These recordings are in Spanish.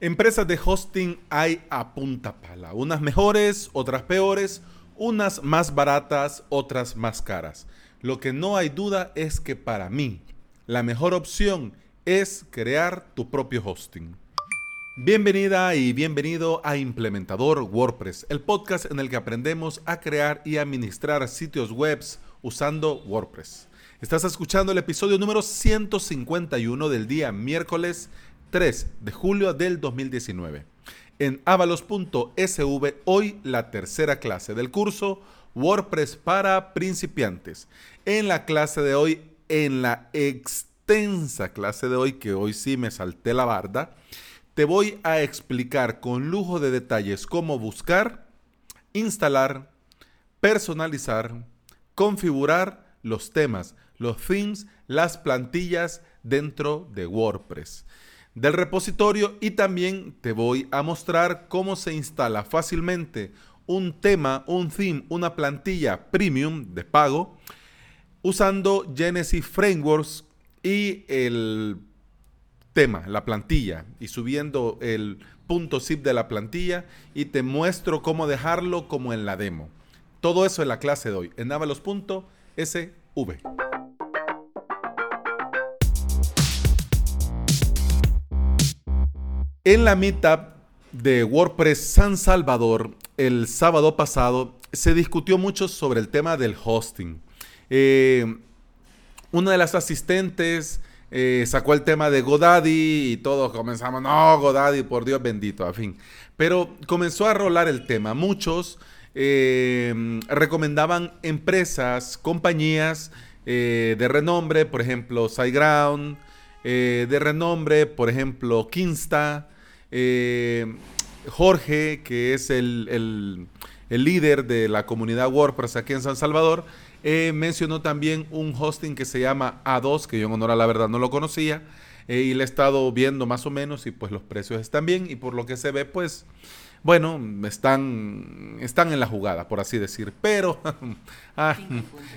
Empresas de hosting hay a punta pala, unas mejores, otras peores, unas más baratas, otras más caras. Lo que no hay duda es que para mí la mejor opción es crear tu propio hosting. Bienvenida y bienvenido a Implementador WordPress, el podcast en el que aprendemos a crear y administrar sitios web usando WordPress. Estás escuchando el episodio número 151 del día miércoles 3 de julio del 2019. En avalos.sv, hoy la tercera clase del curso WordPress para principiantes. En la clase de hoy, en la extensa clase de hoy, que hoy sí me salté la barda, te voy a explicar con lujo de detalles cómo buscar, instalar, personalizar, configurar los temas, los themes, las plantillas dentro de WordPress del repositorio y también te voy a mostrar cómo se instala fácilmente un tema, un theme, una plantilla premium de pago usando Genesis Frameworks y el tema, la plantilla y subiendo el punto zip de la plantilla y te muestro cómo dejarlo como en la demo. Todo eso en la clase de hoy en avalos.sv. En la meetup de WordPress San Salvador el sábado pasado se discutió mucho sobre el tema del hosting. Eh, una de las asistentes eh, sacó el tema de Godaddy y todos comenzamos, no, Godaddy, por Dios bendito, a fin. Pero comenzó a rolar el tema. Muchos eh, recomendaban empresas, compañías de renombre, por ejemplo, SiteGround, de renombre, por ejemplo, Kinsta, eh, Jorge, que es el, líder de la comunidad WordPress aquí en San Salvador, eh, mencionó también un hosting que se llama A2, que yo en honor a la verdad no lo conocía, eh, y le he estado viendo más o menos y pues los precios están bien y por lo que se ve pues, bueno, están, están en la jugada, por así decir. Pero ah,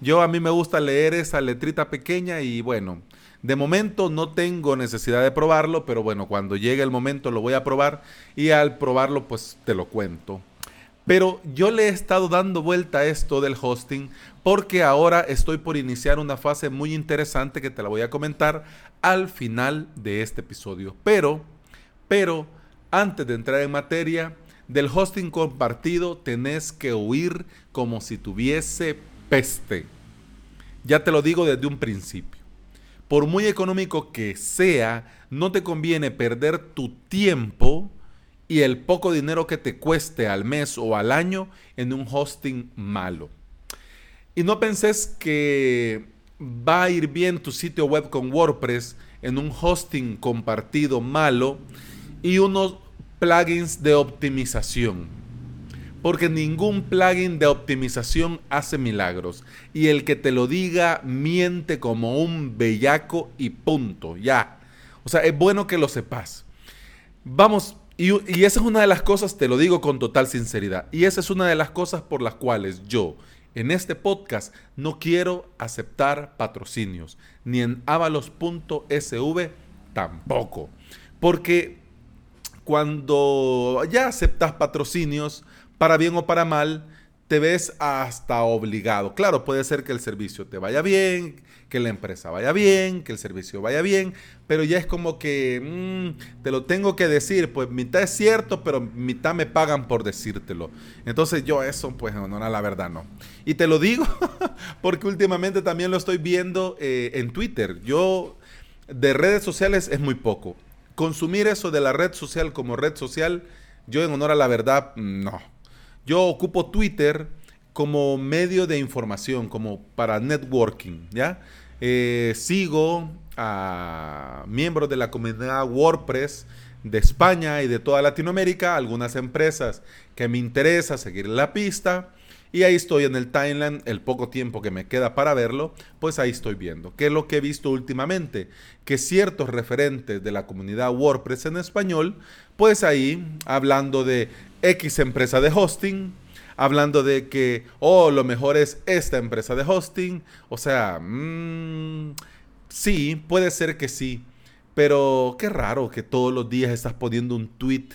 yo a mí me gusta leer esa letrita pequeña y bueno, de momento no tengo necesidad de probarlo, pero bueno, cuando llegue el momento lo voy a probar y al probarlo pues te lo cuento. Pero yo le he estado dando vuelta a esto del hosting porque ahora estoy por iniciar una fase muy interesante que te la voy a comentar al final de este episodio. Pero, pero, antes de entrar en materia, del hosting compartido tenés que huir como si tuviese peste. Ya te lo digo desde un principio por muy económico que sea, no te conviene perder tu tiempo y el poco dinero que te cueste al mes o al año en un hosting malo. Y no penses que va a ir bien tu sitio web con WordPress en un hosting compartido malo y unos plugins de optimización porque ningún plugin de optimización hace milagros. Y el que te lo diga miente como un bellaco y punto, ya. O sea, es bueno que lo sepas. Vamos, y, esa es una de las cosas, te lo digo con total sinceridad, y esa es una de las cosas por las cuales yo en este podcast no quiero aceptar patrocinios, ni en avalos.sv tampoco. Porque cuando ya aceptas patrocinios, para bien o para mal, te ves hasta obligado. Claro, puede ser que el servicio te vaya bien, que la empresa vaya bien, que el servicio vaya bien, pero ya es como que mm, te lo tengo que decir, pues mitad es cierto, pero mitad me pagan por decírtelo. Entonces yo eso, pues no, la verdad no. Y te lo digo porque últimamente también lo estoy viendo eh, en Twitter. Yo de redes sociales es muy poco. Consumir eso de la red social como red social, yo en honor a la verdad, no yo ocupo Twitter como medio de información, como para networking, ¿ya? Eh, sigo a miembros de la comunidad WordPress de España y de toda Latinoamérica, algunas empresas que me interesa seguir la pista. Y ahí estoy en el timeline, el poco tiempo que me queda para verlo, pues ahí estoy viendo. ¿Qué es lo que he visto últimamente? Que ciertos referentes de la comunidad WordPress en español, pues ahí, hablando de X empresa de hosting, hablando de que, oh, lo mejor es esta empresa de hosting. O sea, mm, sí, puede ser que sí. Pero qué raro que todos los días estás poniendo un tweet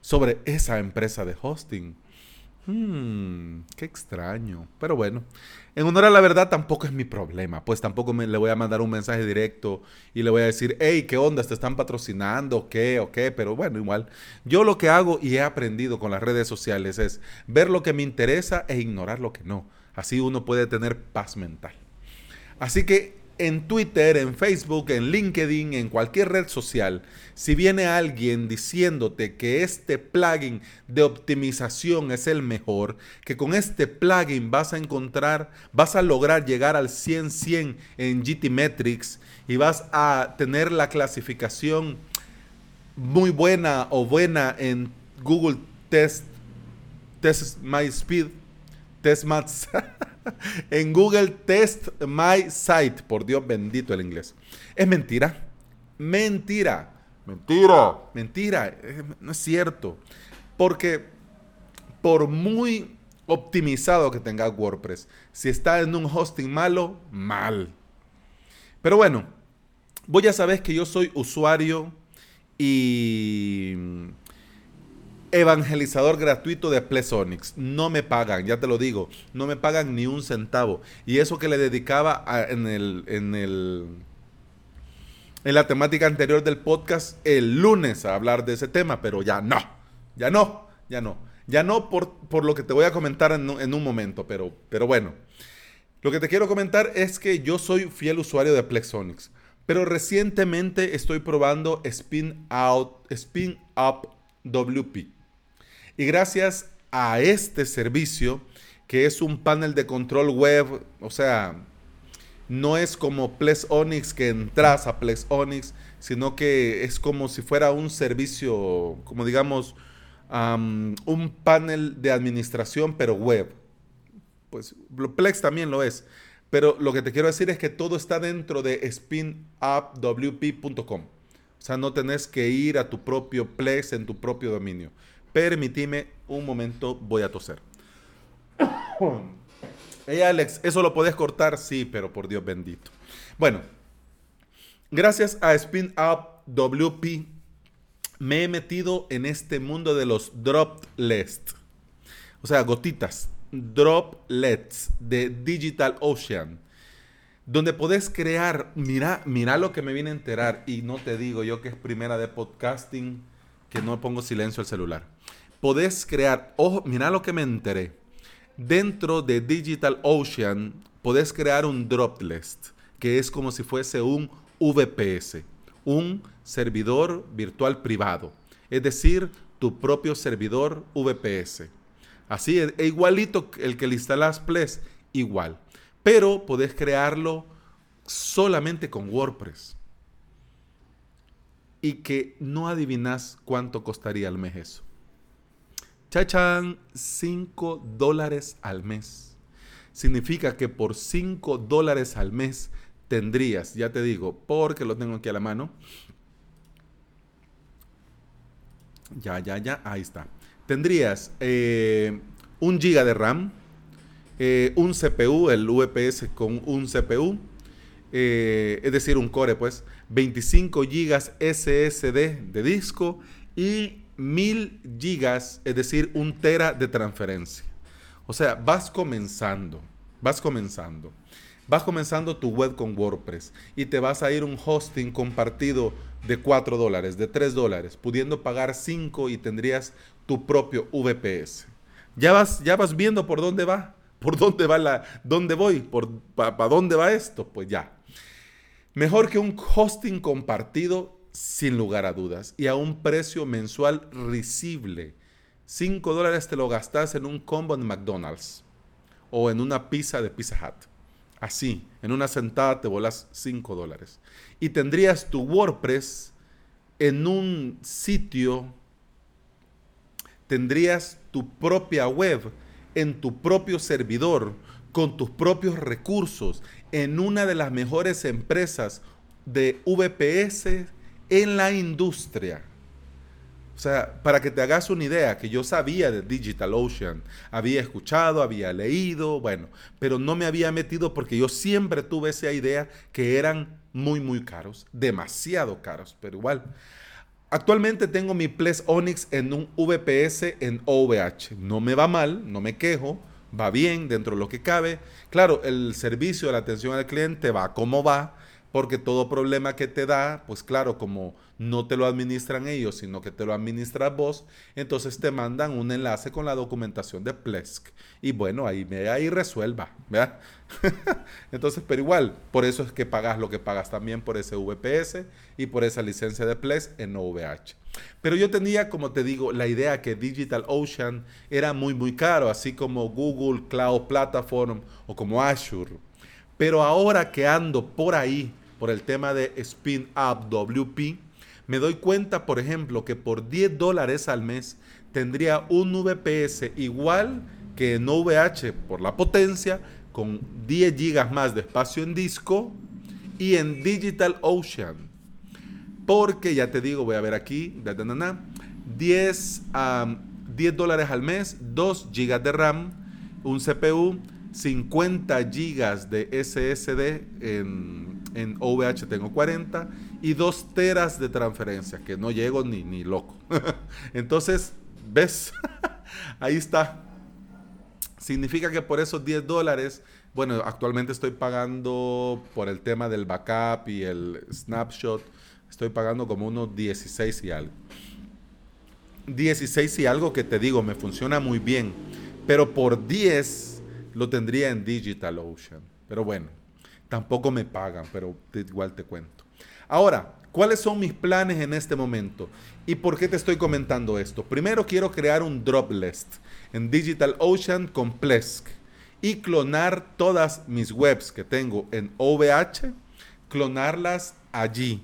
sobre esa empresa de hosting. Hmm, qué extraño. Pero bueno, en honor a la verdad tampoco es mi problema. Pues tampoco me, le voy a mandar un mensaje directo y le voy a decir, hey, ¿qué onda? ¿Te están patrocinando? ¿Qué? ¿O qué? Pero bueno, igual. Yo lo que hago y he aprendido con las redes sociales es ver lo que me interesa e ignorar lo que no. Así uno puede tener paz mental. Así que en Twitter, en Facebook, en LinkedIn, en cualquier red social, si viene alguien diciéndote que este plugin de optimización es el mejor, que con este plugin vas a encontrar, vas a lograr llegar al 100-100 en GTmetrix y vas a tener la clasificación muy buena o buena en Google Test, Test My Speed, Test Maths. en Google Test My Site. Por Dios bendito el inglés. Es mentira. Mentira. Mentira. Mentira. No es cierto. Porque por muy optimizado que tenga WordPress, si está en un hosting malo, mal. Pero bueno, vos ya sabes que yo soy usuario y evangelizador gratuito de Plesonics. No me pagan, ya te lo digo, no me pagan ni un centavo. Y eso que le dedicaba en, el, en, el, en la temática anterior del podcast el lunes a hablar de ese tema, pero ya no, ya no, ya no. Ya no por, por lo que te voy a comentar en, en un momento, pero, pero bueno. Lo que te quiero comentar es que yo soy fiel usuario de Plexonics, pero recientemente estoy probando Spin Out, Spin Up WP. Y gracias a este servicio, que es un panel de control web, o sea, no es como Plex Onyx que entras a Plex Onyx, sino que es como si fuera un servicio, como digamos, un panel de administración, pero web. Pues Plex también lo es. Pero lo que te quiero decir es que todo está dentro de spinupwp.com. O sea, no tenés que ir a tu propio Plex en tu propio dominio. Permitime un momento, voy a toser. hey Alex, ¿eso lo puedes cortar? Sí, pero por Dios bendito. Bueno, gracias a Spin Up WP me he metido en este mundo de los droplets. O sea, gotitas, droplets de Digital Ocean. Donde podés crear, mira, mira lo que me viene a enterar y no te digo yo que es primera de podcasting que no pongo silencio al celular podés crear, ojo, mira lo que me enteré. Dentro de Digital Ocean podés crear un droplet, que es como si fuese un VPS, un servidor virtual privado. Es decir, tu propio servidor VPS. Así es, e igualito el que le instalas Ples, igual. Pero podés crearlo solamente con WordPress. Y que no adivinas cuánto costaría al mes eso. Chachan, 5 dólares al mes. Significa que por 5 dólares al mes tendrías, ya te digo, porque lo tengo aquí a la mano. Ya, ya, ya, ahí está. Tendrías eh, un giga de RAM, eh, un CPU, el VPS con un CPU, eh, es decir, un core, pues, 25 gigas SSD de disco y mil gigas, es decir, un tera de transferencia. O sea, vas comenzando, vas comenzando. Vas comenzando tu web con WordPress y te vas a ir un hosting compartido de 4 dólares, de 3 dólares, pudiendo pagar 5 y tendrías tu propio VPS. Ya vas, ya vas viendo por dónde va, por dónde va la, dónde voy, por para dónde va esto, pues ya. Mejor que un hosting compartido sin lugar a dudas, y a un precio mensual risible. 5 dólares te lo gastas en un combo en McDonald's o en una pizza de Pizza Hut. Así, en una sentada te volas 5 dólares. Y tendrías tu WordPress en un sitio, tendrías tu propia web en tu propio servidor, con tus propios recursos, en una de las mejores empresas de VPS en la industria. O sea, para que te hagas una idea, que yo sabía de DigitalOcean, había escuchado, había leído, bueno, pero no me había metido porque yo siempre tuve esa idea que eran muy, muy caros, demasiado caros, pero igual. Actualmente tengo mi Ples Onyx en un VPS en OVH. No me va mal, no me quejo, va bien dentro de lo que cabe. Claro, el servicio de la atención al cliente va como va, porque todo problema que te da, pues claro, como no te lo administran ellos, sino que te lo administras vos, entonces te mandan un enlace con la documentación de Plesk. Y bueno, ahí, ahí resuelva, ¿verdad? entonces, pero igual, por eso es que pagas lo que pagas también por ese VPS y por esa licencia de Plesk en OVH. Pero yo tenía, como te digo, la idea que DigitalOcean era muy, muy caro, así como Google Cloud Platform o como Azure. Pero ahora que ando por ahí, por el tema de Spin Up WP, me doy cuenta, por ejemplo, que por 10 dólares al mes tendría un VPS igual que en OVH por la potencia, con 10 gigas más de espacio en disco y en Digital Ocean. Porque ya te digo, voy a ver aquí, 10, 10 dólares al mes, 2 gigas de RAM, un CPU, 50 gigas de SSD en en tengo 40 y 2 teras de transferencia, que no llego ni, ni loco. Entonces, ¿ves? Ahí está. Significa que por esos 10 dólares, bueno, actualmente estoy pagando por el tema del backup y el snapshot, estoy pagando como unos 16 y algo. 16 y algo que te digo, me funciona muy bien, pero por 10 lo tendría en DigitalOcean. Pero bueno, Tampoco me pagan, pero igual te cuento. Ahora, ¿cuáles son mis planes en este momento? ¿Y por qué te estoy comentando esto? Primero quiero crear un drop list en DigitalOcean con Plesk y clonar todas mis webs que tengo en OVH, clonarlas allí,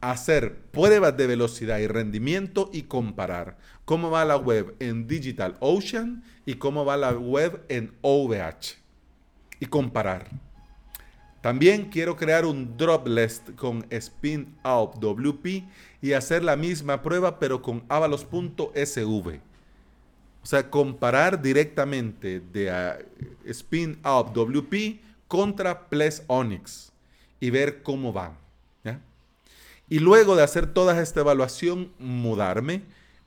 hacer pruebas de velocidad y rendimiento y comparar cómo va la web en DigitalOcean y cómo va la web en OVH y comparar. También quiero crear un drop list con Spin WP y hacer la misma prueba pero con avalos.sv. O sea, comparar directamente de ah, Spin WP contra Ples Onyx y ver cómo van. Y luego de hacer toda esta evaluación, mudarme,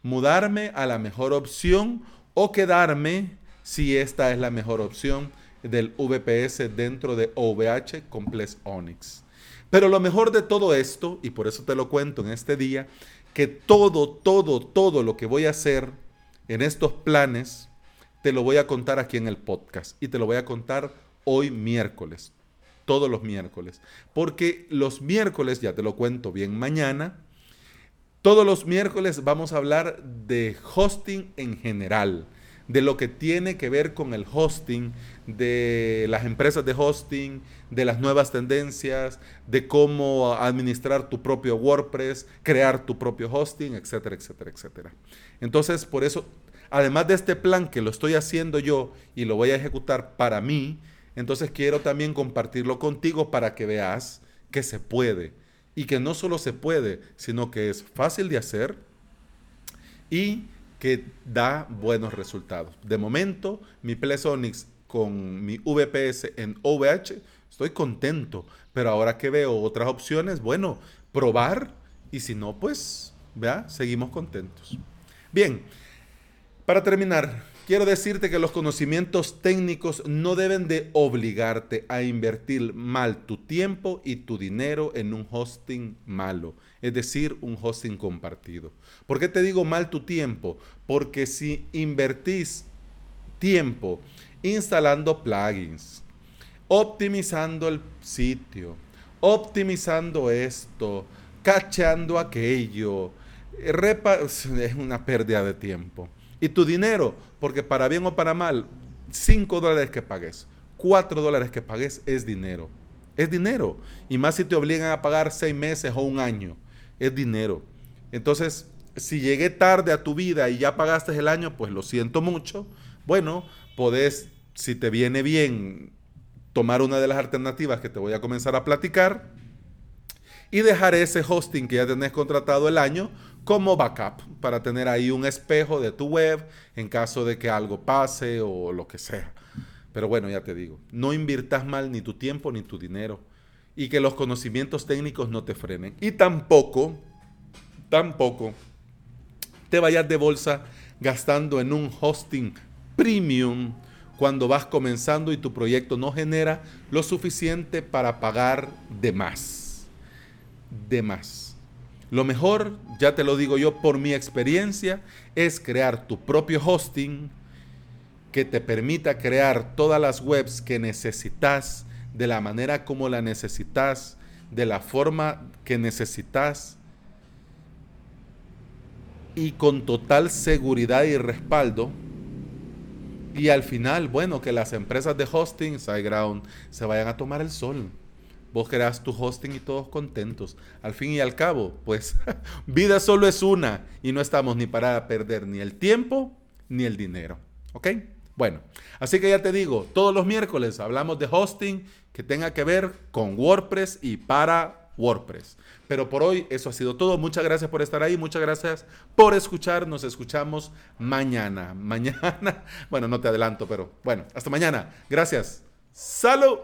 mudarme a la mejor opción o quedarme si esta es la mejor opción del VPS dentro de OVH Complex Onyx. Pero lo mejor de todo esto, y por eso te lo cuento en este día, que todo, todo, todo lo que voy a hacer en estos planes, te lo voy a contar aquí en el podcast. Y te lo voy a contar hoy miércoles, todos los miércoles. Porque los miércoles, ya te lo cuento bien mañana, todos los miércoles vamos a hablar de hosting en general de lo que tiene que ver con el hosting, de las empresas de hosting, de las nuevas tendencias, de cómo administrar tu propio WordPress, crear tu propio hosting, etcétera, etcétera, etcétera. Entonces, por eso, además de este plan que lo estoy haciendo yo y lo voy a ejecutar para mí, entonces quiero también compartirlo contigo para que veas que se puede y que no solo se puede, sino que es fácil de hacer y que da buenos resultados. De momento, mi Plesonix con mi VPS en OVH, estoy contento, pero ahora que veo otras opciones, bueno, probar y si no, pues, vea, seguimos contentos. Bien, para terminar, quiero decirte que los conocimientos técnicos no deben de obligarte a invertir mal tu tiempo y tu dinero en un hosting malo es decir, un hosting compartido. ¿Por qué te digo mal tu tiempo? Porque si invertís tiempo instalando plugins, optimizando el sitio, optimizando esto, cacheando aquello, es una pérdida de tiempo. Y tu dinero, porque para bien o para mal, 5 dólares que pagues, 4 dólares que pagues es dinero. Es dinero. Y más si te obligan a pagar 6 meses o un año es dinero. Entonces, si llegué tarde a tu vida y ya pagaste el año, pues lo siento mucho. Bueno, podés, si te viene bien, tomar una de las alternativas que te voy a comenzar a platicar y dejar ese hosting que ya tenés contratado el año como backup para tener ahí un espejo de tu web en caso de que algo pase o lo que sea. Pero bueno, ya te digo, no inviertas mal ni tu tiempo ni tu dinero y que los conocimientos técnicos no te frenen. Y tampoco, tampoco te vayas de bolsa gastando en un hosting premium cuando vas comenzando y tu proyecto no genera lo suficiente para pagar de más. De más. Lo mejor, ya te lo digo yo por mi experiencia, es crear tu propio hosting que te permita crear todas las webs que necesitas de la manera como la necesitas, de la forma que necesitas y con total seguridad y respaldo y al final, bueno, que las empresas de hosting, SiteGround, se vayan a tomar el sol. Vos creas tu hosting y todos contentos. Al fin y al cabo, pues vida solo es una y no estamos ni para perder ni el tiempo ni el dinero. ¿Ok? Bueno, así que ya te digo, todos los miércoles hablamos de hosting que tenga que ver con WordPress y para WordPress. Pero por hoy eso ha sido todo. Muchas gracias por estar ahí. Muchas gracias por escuchar. Nos escuchamos mañana. Mañana. Bueno, no te adelanto, pero bueno, hasta mañana. Gracias. Salud.